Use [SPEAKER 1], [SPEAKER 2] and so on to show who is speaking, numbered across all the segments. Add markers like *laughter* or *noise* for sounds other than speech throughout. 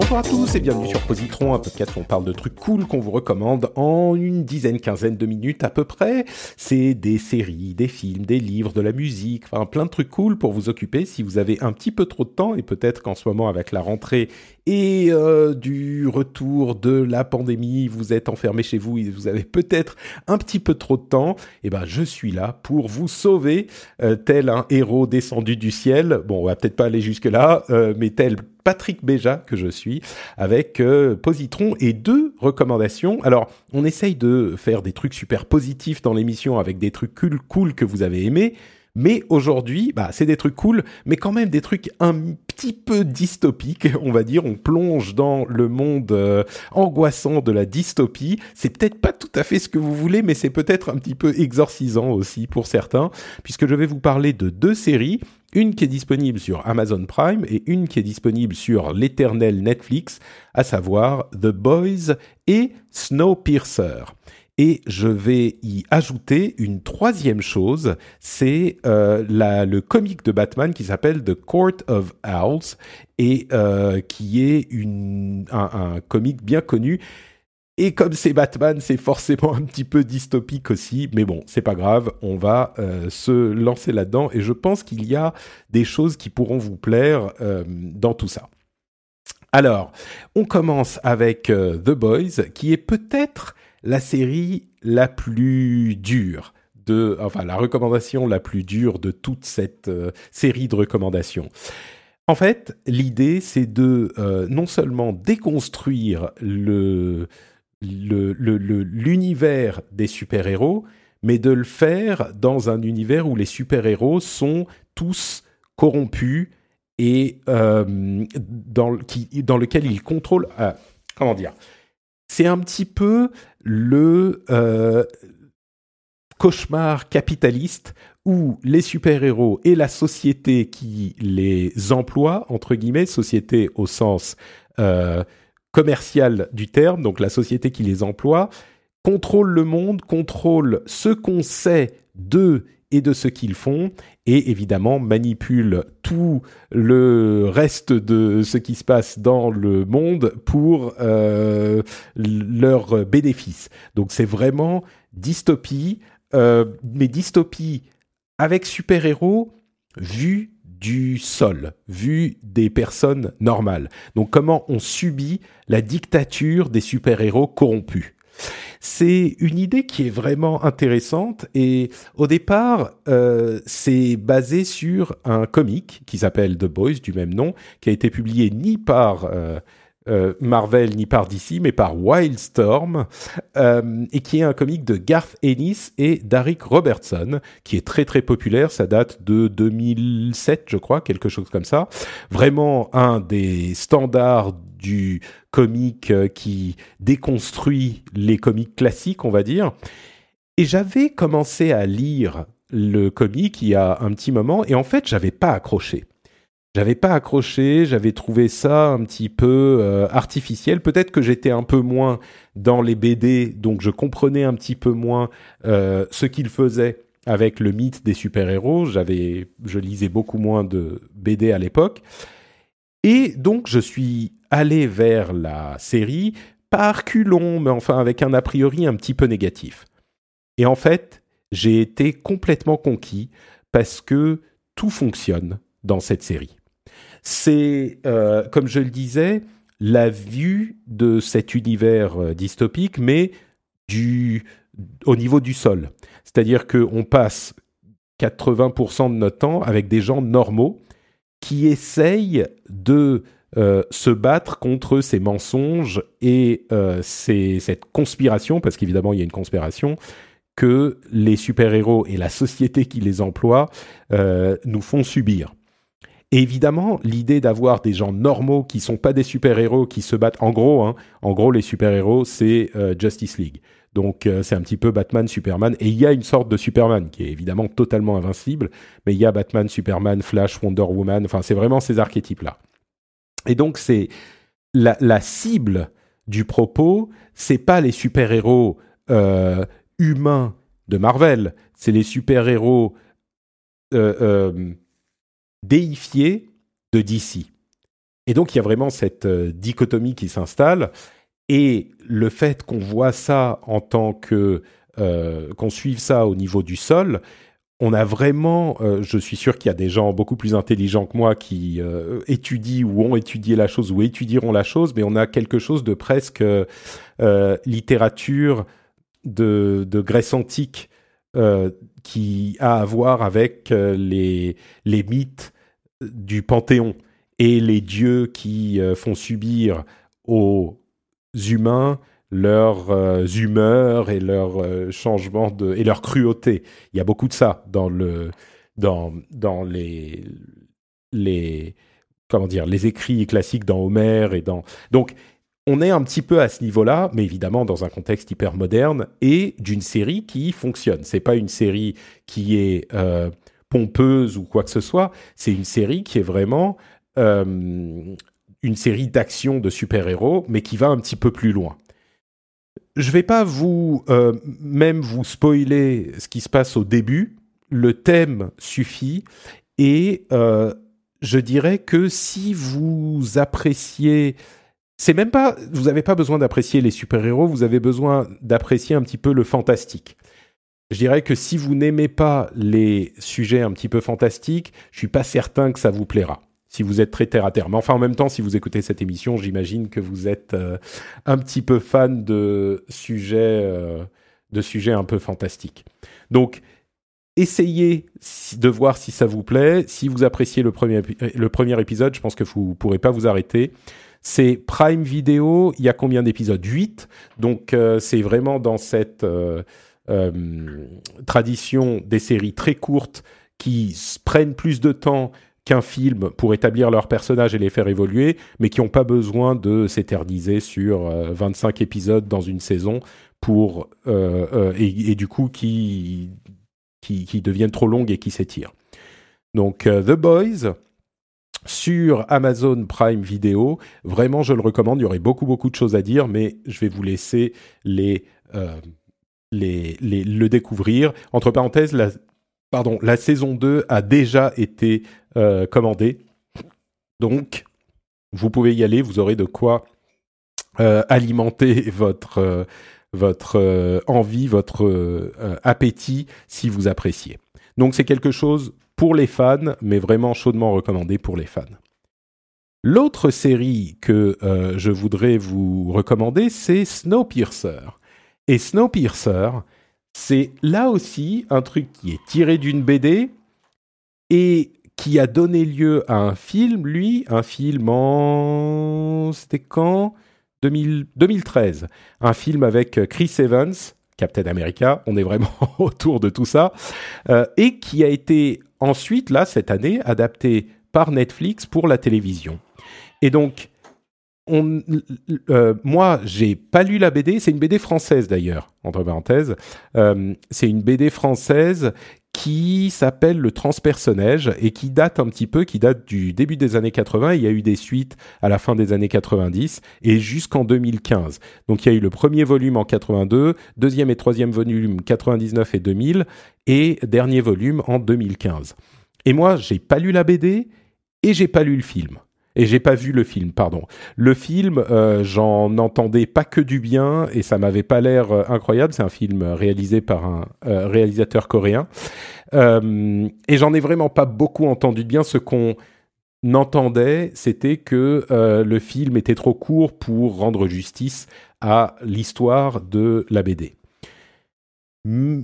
[SPEAKER 1] Bonjour à tous et bienvenue sur Positron, un podcast où on parle de trucs cool qu'on vous recommande en une dizaine, quinzaine de minutes à peu près. C'est des séries, des films, des livres, de la musique, enfin plein de trucs cool pour vous occuper si vous avez un petit peu trop de temps et peut-être qu'en ce moment avec la rentrée et euh, du retour de la pandémie, vous êtes enfermé chez vous et vous avez peut-être un petit peu trop de temps, et eh ben je suis là pour vous sauver, euh, tel un héros descendu du ciel. Bon, on va peut-être pas aller jusque là, euh, mais tel Patrick Béja que je suis, avec Positron et deux recommandations. Alors, on essaye de faire des trucs super positifs dans l'émission avec des trucs cool, cool que vous avez aimés. Mais aujourd'hui, bah, c'est des trucs cool, mais quand même des trucs un petit peu dystopiques, *laughs* on va dire. On plonge dans le monde euh, angoissant de la dystopie. C'est peut-être pas tout à fait ce que vous voulez, mais c'est peut-être un petit peu exorcisant aussi pour certains, puisque je vais vous parler de deux séries. Une qui est disponible sur Amazon Prime et une qui est disponible sur l'éternel Netflix, à savoir The Boys et Snowpiercer. Et je vais y ajouter une troisième chose, c'est euh, le comic de Batman qui s'appelle The Court of Owls et euh, qui est un, un comic bien connu. Et comme c'est Batman, c'est forcément un petit peu dystopique aussi, mais bon, c'est pas grave, on va euh, se lancer là-dedans et je pense qu'il y a des choses qui pourront vous plaire dans tout ça. Alors, on commence avec The Boys, qui est peut-être la série la plus dure de, enfin la recommandation la plus dure de toute cette euh, série de recommandations. En fait, l'idée c'est de euh, non seulement déconstruire le l'univers des super-héros, mais de le faire dans un univers où les super-héros sont tous corrompus et euh, dans, qui, dans lequel ils contrôlent. comment dire c'est un petit peu le euh, cauchemar capitaliste où les super-héros et la société qui les emploie, entre guillemets, société au sens euh, commercial du terme, donc la société qui les emploie, contrôle le monde, contrôle ce qu'on sait d'eux et de ce qu'ils font, et évidemment manipule tout le reste de ce qui se passe dans le monde pour euh, leurs bénéfices. Donc c'est vraiment dystopie, euh, mais dystopie avec super-héros vu du sol, vu des personnes normales. Donc comment on subit la dictature des super-héros corrompus? C'est une idée qui est vraiment intéressante et au départ, euh, c'est basé sur un comic qui s'appelle The Boys du même nom, qui a été publié ni par euh, euh, Marvel ni par DC, mais par Wildstorm, et qui est un comic de Garth Ennis et Derek Robertson, qui est très très populaire. Ça date de 2007, je crois, quelque chose comme ça. Vraiment un des standards du comique euh, qui déconstruit les comiques classiques, on va dire. Et j'avais commencé à lire le comic il y a un petit moment, et en fait, j'avais pas accroché. J'avais pas accroché, j'avais trouvé ça un petit peu euh, artificiel. Peut-être que j'étais un peu moins dans les BD, donc je comprenais un petit peu moins euh, ce qu'il faisait avec le mythe des super-héros. J'avais, je lisais beaucoup moins de BD à l'époque. Et donc, je suis allé vers la série par culon, mais enfin avec un a priori un petit peu négatif. Et en fait, j'ai été complètement conquis parce que tout fonctionne dans cette série. C'est, euh, comme je le disais, la vue de cet univers euh, dystopique, mais du, au niveau du sol. C'est-à-dire qu'on passe 80% de notre temps avec des gens normaux qui essaye de euh, se battre contre ces mensonges et euh, cette conspiration, parce qu'évidemment il y a une conspiration, que les super-héros et la société qui les emploie euh, nous font subir. Et évidemment, l'idée d'avoir des gens normaux qui sont pas des super-héros qui se battent, en gros, hein, en gros, les super-héros, c'est Justice League. Donc c'est un petit peu Batman, Superman. Et il y a une sorte de Superman qui est évidemment totalement invincible, mais il y a Batman, Superman, Flash, Wonder Woman. Enfin, c'est vraiment ces archétypes-là. Et donc c'est la, cible du propos, c'est pas les super-héros euh, humains de Marvel, c'est les super-héros euh, déifiés de DC. Et donc il y a vraiment cette dichotomie qui s'installe. Et le fait qu'on voit ça en tant que qu'on suive ça au niveau du sol, on a vraiment, euh, je suis sûr qu'il y a des gens beaucoup plus intelligents que moi qui euh, étudient ou ont étudié la chose ou étudieront la chose, mais on a quelque chose de presque euh, littérature de, Grèce antique qui a à voir avec les mythes du Panthéon et les dieux qui font subir aux humains leurs euh, humeurs et leurs euh, changements de et leur cruauté. Il y a beaucoup de ça dans le dans dans les les comment dire les écrits classiques dans Homère et dans donc on est un petit peu à ce niveau-là, mais évidemment dans un contexte hyper moderne et d'une série qui fonctionne. C'est pas une série qui est euh, pompeuse ou quoi que ce soit. C'est une série qui est vraiment une série d'actions de super-héros, mais qui va un petit peu plus loin je vais pas vous euh, même vous spoiler ce qui se passe au début. Le thème suffit et euh, je dirais que si vous appréciez, c'est même pas, vous n'avez pas besoin d'apprécier les super-héros, vous avez besoin d'apprécier un petit peu le fantastique. Je dirais que si vous n'aimez pas les sujets un petit peu fantastiques, je suis pas certain que ça vous plaira si vous êtes très terre à terre. Mais enfin, en même temps, si vous écoutez cette émission, j'imagine que vous êtes euh, un petit peu fan de sujets, euh, de sujets un peu fantastiques. Donc, essayez de voir si ça vous plaît. Si vous appréciez le premier, le premier épisode, je pense que vous ne pourrez pas vous arrêter. C'est Prime Video, il y a combien d'épisodes? 8. Donc, euh, c'est vraiment dans cette tradition des séries très courtes qui prennent plus de temps qu'un film pour établir leurs personnages et les faire évoluer, mais qui n'ont pas besoin de s'éterniser sur 25 euh, épisodes dans une saison pour euh, euh, et, du coup qui, qui, deviennent trop longues et qui s'étirent. Donc The Boys sur Amazon Prime Video, vraiment je le recommande. Il y aurait beaucoup beaucoup de choses à dire, mais je vais vous laisser les les, les, le découvrir. Entre parenthèses, la, pardon, la saison 2 a déjà été euh, commandée. Donc, vous pouvez y aller, vous aurez de quoi euh, alimenter *laughs* votre, euh, votre envie, votre appétit si vous appréciez. Donc, c'est quelque chose pour les fans, mais vraiment chaudement recommandé pour les fans. L'autre série que je voudrais vous recommander, c'est Snowpiercer. Et Snowpiercer, c'est là aussi un truc qui est tiré d'une BD et qui a donné lieu à un film, lui, un film en... C'était quand? 2013. Un film avec Chris Evans, Captain America, on est vraiment *laughs* autour de tout ça, euh, et qui a été ensuite, là, cette année, adapté par Netflix pour la télévision. Et donc, on, euh, moi, j'ai pas lu la BD. C'est une BD française d'ailleurs, entre parenthèses. Euh, c'est une BD française qui s'appelle Le Transpersonnage et qui date un petit peu, qui date du début des années 80. Il y a eu des suites à la fin des années 90 et jusqu'en 2015. Donc il y a eu le premier volume en 82, deuxième et troisième volume 99 et 2000 et dernier volume en 2015. Et moi, j'ai pas lu la BD et j'ai pas lu le film. Et j'ai pas vu le film, pardon. Le film, euh, j'en entendais pas que du bien et ça m'avait pas l'air euh, incroyable. C'est un film réalisé par un euh, réalisateur coréen. et j'en ai vraiment pas beaucoup entendu de bien. Ce qu'on entendait, c'était que le film était trop court pour rendre justice à l'histoire de la BD.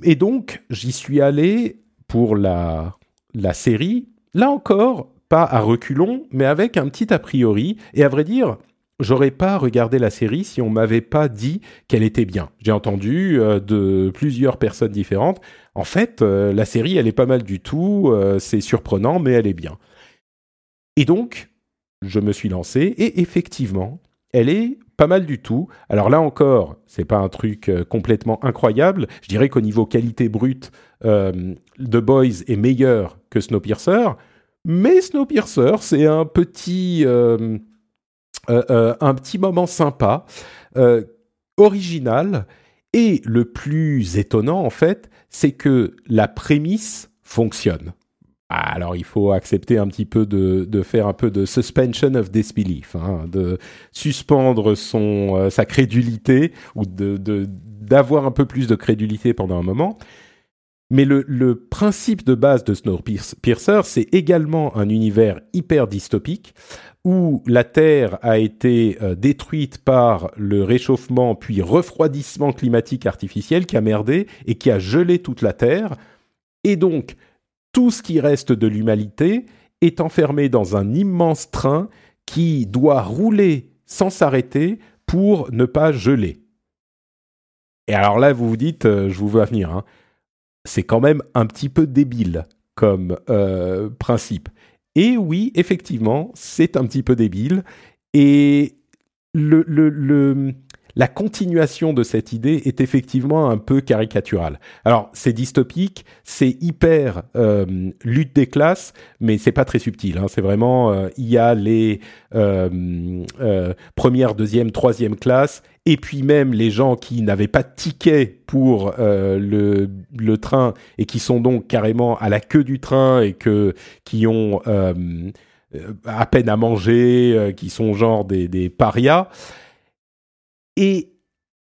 [SPEAKER 1] Et donc, j'y suis allé pour la, la série. Là encore, à reculons, mais avec un petit a priori. Et à vrai dire, j'aurais pas regardé la série si on m'avait pas dit qu'elle était bien. J'ai entendu euh, de plusieurs personnes différentes. En fait, euh, la série, elle est pas mal du tout. Euh, c'est surprenant, mais elle est bien. Et donc, je me suis lancé et effectivement, elle est pas mal du tout. Alors là encore, c'est pas un truc complètement incroyable. Je dirais qu'au niveau qualité brute, The Boys est meilleur que Snowpiercer. Mais Snowpiercer, c'est un petit, euh, euh, euh, un petit moment sympa, original, et le plus étonnant en fait, c'est que la prémisse fonctionne. alors il faut accepter un petit peu de, faire un peu de suspension of disbelief, hein, de suspendre son sa crédulité ou d'avoir un peu plus de crédulité pendant un moment. Mais le, principe de base de Snowpiercer, c'est également un univers hyper dystopique où la Terre a été euh, détruite par le réchauffement puis refroidissement climatique artificiel qui a merdé et qui a gelé toute la Terre. Et donc, tout ce qui reste de l'humanité est enfermé dans un immense train qui doit rouler sans s'arrêter pour ne pas geler. Et alors là, vous vous dites, euh, je vous vois venir, hein, c'est quand même un petit peu débile comme euh, principe. Et oui, effectivement, c'est un petit peu débile. Et le, le, le, la continuation de cette idée est effectivement un peu caricaturale. Alors, c'est dystopique, c'est hyper euh, lutte des classes, mais c'est pas très subtil. Hein. C'est vraiment, euh, il y a les euh, euh, première, deuxième, troisième classes, et puis même les gens qui n'avaient pas de ticket pour euh, le, le train et qui sont donc carrément à la queue du train et que qui ont euh, à peine à manger, qui sont genre des, des parias. Et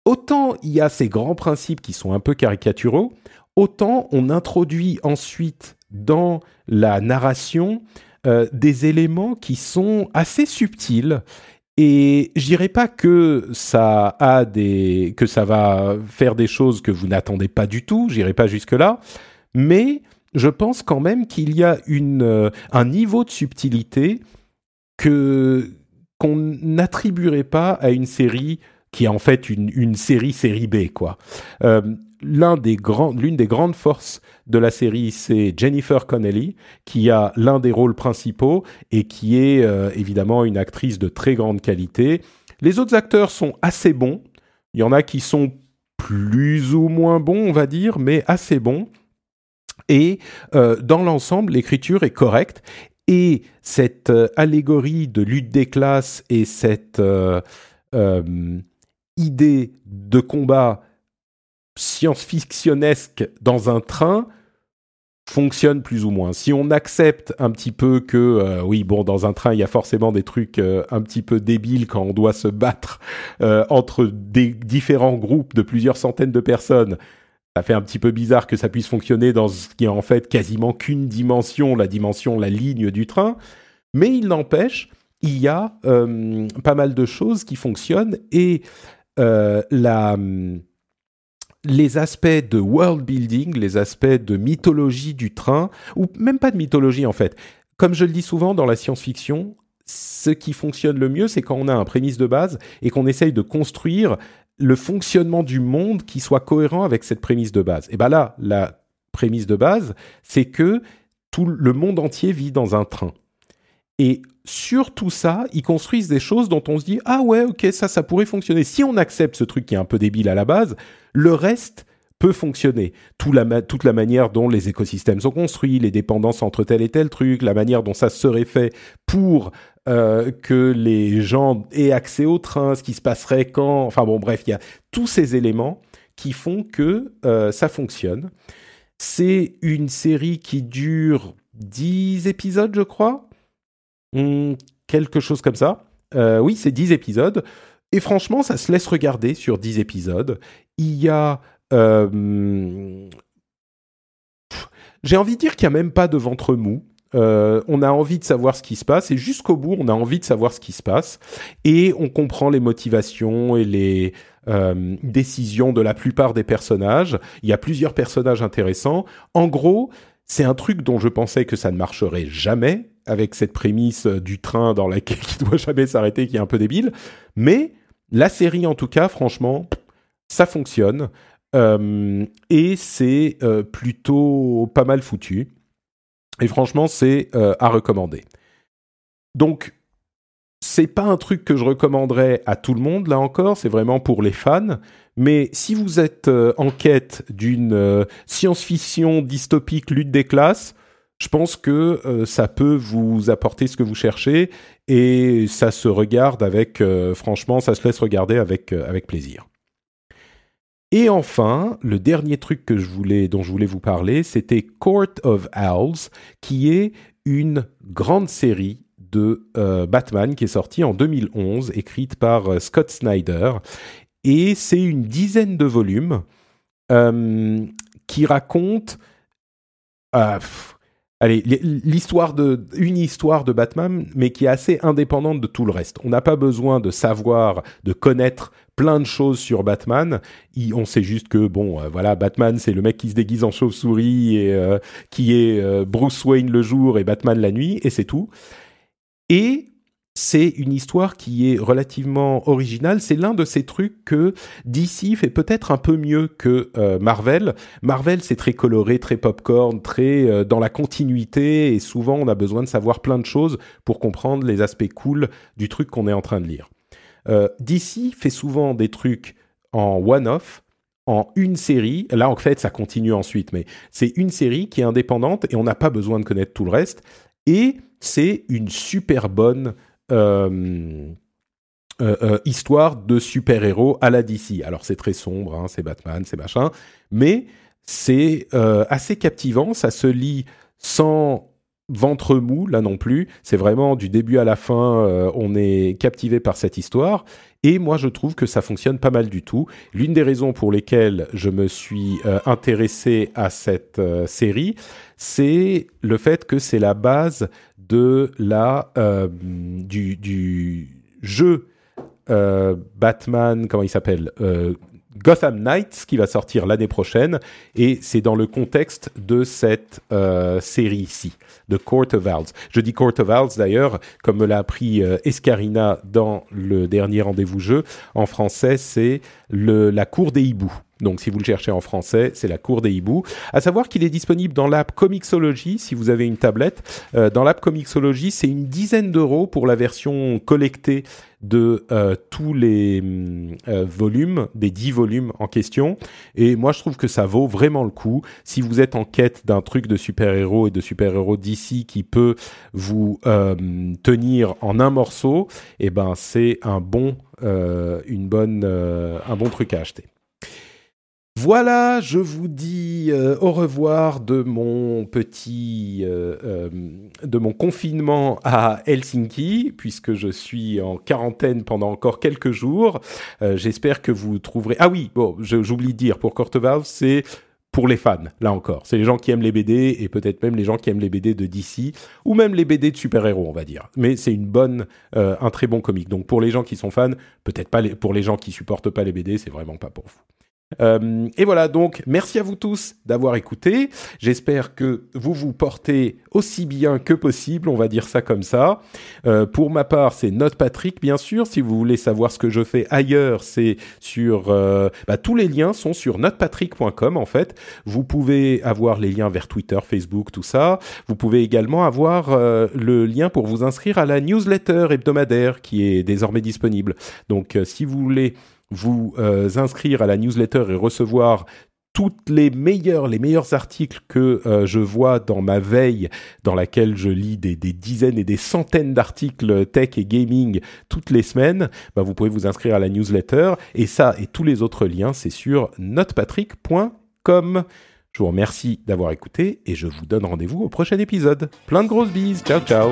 [SPEAKER 1] autant il y a ces grands principes qui sont un peu caricaturaux, autant on introduit ensuite dans la narration euh, des éléments qui sont assez subtils. Et je dirais pas que ça a des que ça va faire des choses que vous n'attendez pas du tout, j'irai pas jusque là, mais je pense quand même qu'il y a une euh, un niveau de subtilité que qu'on n'attribuerait pas à une série qui est en fait une, série série B quoi. Euh, des grands, l'une des grandes forces de la série, c'est Jennifer Connelly, qui a l'un des rôles principaux et qui est euh, évidemment une actrice de très grande qualité. Les autres acteurs sont assez bons. Il y en a qui sont plus ou moins bons, on va dire, mais assez bons. Et euh, dans l'ensemble, l'écriture est correcte. Et cette euh, allégorie de lutte des classes et cette idée de combat science-fictionnesque dans un train fonctionne plus ou moins. Si on accepte un petit peu que, euh, oui, bon, dans un train, il y a forcément des trucs euh, un petit peu débiles quand on doit se battre euh, entre des différents groupes de plusieurs centaines de personnes. Ça fait un petit peu bizarre que ça puisse fonctionner dans ce qui est en fait quasiment qu'une dimension, la dimension, la ligne du train. Mais il n'empêche, il y a pas mal de choses qui fonctionnent et la les aspects de world building, les aspects de mythologie du train, ou même pas de mythologie en fait. Comme je le dis souvent dans la science-fiction, ce qui fonctionne le mieux, c'est quand on a un prémisse de base et qu'on essaye de construire le fonctionnement du monde qui soit cohérent avec cette prémisse de base. Et ben là, la prémisse de base, c'est que tout le monde entier vit dans un train. Et sur tout ça, ils construisent des choses dont on se dit ah ouais ok ça ça pourrait fonctionner. Si on accepte ce truc qui est un peu débile à la base, le reste peut fonctionner. La, toute la manière dont les écosystèmes sont construits, les dépendances entre tel et tel truc, la manière dont ça serait fait pour euh, que les gens aient accès au train, ce qui se passerait quand... Enfin bon, bref, il y a tous ces éléments qui font que euh, ça fonctionne. C'est une série qui dure 10 épisodes, je crois. Hmm, quelque chose comme ça. Euh, oui, c'est 10 épisodes. Et franchement, ça se laisse regarder sur 10 épisodes. Il y a... Euh, j'ai envie de dire qu'il n'y a même pas de ventre mou. Euh, on a envie de savoir ce qui se passe et jusqu'au bout, on a envie de savoir ce qui se passe et on comprend les motivations et les décisions de la plupart des personnages. Il y a plusieurs personnages intéressants. En gros, c'est un truc dont je pensais que ça ne marcherait jamais avec cette prémisse du train dans laquelle *laughs* qui doit jamais s'arrêter, qui est un peu débile. Mais la série, en tout cas, franchement, ça fonctionne. Euh, et c'est euh, plutôt pas mal foutu. Et franchement, c'est euh, à recommander. Donc, c'est pas un truc que je recommanderais à tout le monde, là encore, c'est vraiment pour les fans. Mais si vous êtes en quête d'une science-fiction dystopique lutte des classes, je pense que euh, ça peut vous apporter ce que vous cherchez et ça se regarde avec, euh, franchement, ça se laisse regarder avec, euh, avec plaisir. Et enfin, le dernier truc que je voulais, dont je voulais vous parler, c'était Court of Owls, qui est une grande série de Batman qui est sortie en 2011, écrite par Scott Snyder. Et c'est une dizaine de volumes qui racontent allez, l'histoire de, une histoire de Batman, mais qui est assez indépendante de tout le reste. On n'a pas besoin de savoir, de connaître plein de choses sur Batman. on sait juste que bon, euh, voilà, Batman, c'est le mec qui se déguise en chauve-souris et euh, qui est euh, Bruce Wayne le jour et Batman la nuit, et c'est tout. Et c'est une histoire qui est relativement originale. C'est l'un de ces trucs que DC fait peut-être un peu mieux que euh, Marvel. Marvel, c'est très coloré, très popcorn, très euh, dans la continuité, et souvent on a besoin de savoir plein de choses pour comprendre les aspects cool du truc qu'on est en train de lire. Euh, DC fait souvent des trucs en one-off, en une série. Là, en fait, ça continue ensuite, mais c'est une série qui est indépendante et on n'a pas besoin de connaître tout le reste. Et c'est une super bonne histoire de super-héros à la DC. Alors c'est très sombre, hein, c'est Batman, c'est machin, mais c'est assez captivant, ça se lit sans ventre mou là non plus. C'est vraiment du début à la fin, on est captivé par cette histoire. Et moi, je trouve que ça fonctionne pas mal du tout. L'une des raisons pour lesquelles je me suis intéressé à cette série, c'est le fait que c'est la base de la euh, du, du, jeu euh, Batman, comment il s'appelle euh, Gotham Knights qui va sortir l'année prochaine et c'est dans le contexte de cette série-ci, de Court of Owls. Je dis Court of Owls d'ailleurs, comme me l'a appris Escarina dans le dernier rendez-vous jeu, en français c'est la cour des hiboux. Donc, si vous le cherchez en français, c'est la cour des hiboux. À savoir qu'il est disponible dans l'app Comixology, si vous avez une tablette. Euh, dans l'app Comixology, c'est une dizaine d'euros pour la version collectée de euh, tous les euh, volumes, des dix volumes en question. Et moi, je trouve que ça vaut vraiment le coup. Si vous êtes en quête d'un truc de super-héros et de super-héros d'ici qui peut vous tenir en un morceau, eh ben, c'est un bon, une bonne, un bon truc à acheter. Voilà, je vous dis euh, au revoir de mon petit, euh, euh, de mon confinement à Helsinki, puisque je suis en quarantaine pendant encore quelques jours. J'espère que vous trouverez. Ah oui, bon, j'oublie de dire pour Courteval, c'est pour les fans, là encore. C'est les gens qui aiment les BD et peut-être même les gens qui aiment les BD de DC ou même les BD de super-héros, on va dire. Mais c'est une bonne, un très bon comique. Donc pour les gens qui sont fans, peut-être pas les, pour les gens qui supportent pas les BD, c'est vraiment pas pour vous. Euh, et voilà, donc merci à vous tous d'avoir écouté. J'espère que vous vous portez aussi bien que possible, on va dire ça comme ça. Euh, pour ma part, c'est Note Patrick, bien sûr. Si vous voulez savoir ce que je fais ailleurs, c'est sur... Euh, bah, tous les liens sont sur notepatrick.com, en fait. Vous pouvez avoir les liens vers Twitter, Facebook, tout ça. Vous pouvez également avoir le lien pour vous inscrire à la newsletter hebdomadaire qui est désormais disponible. Donc, si vous voulez vous euh, inscrire à la newsletter et recevoir toutes les meilleurs, les meilleurs articles que euh, je vois dans ma veille, dans laquelle je lis des, dizaines et des centaines d'articles tech et gaming toutes les semaines, bah, vous pouvez vous inscrire à la newsletter. Et ça et tous les autres liens, c'est sur notepatrick.com. Je vous remercie d'avoir écouté et je vous donne rendez-vous au prochain épisode. Plein de grosses bises. Ciao, ciao.